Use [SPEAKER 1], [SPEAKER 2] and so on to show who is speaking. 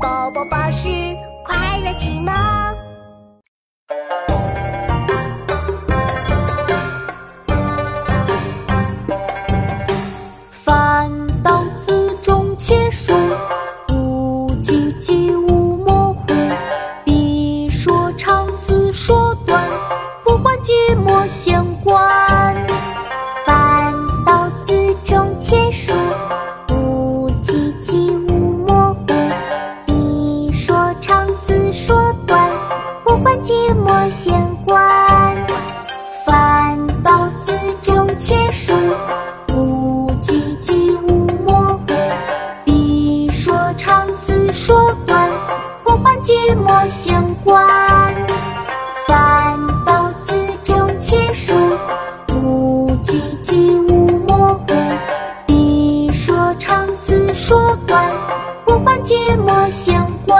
[SPEAKER 1] 宝宝巴士快乐启蒙。
[SPEAKER 2] 翻到字中且疏，无迹迹
[SPEAKER 3] 寂寞闲观。
[SPEAKER 2] 翻到字中且疏，无迹迹无模糊。笔说长字说短，不管寂寞闲观。
[SPEAKER 3] 翻到字中且疏，无迹迹无模糊。
[SPEAKER 2] 笔说长字说短，不管寂寞闲观。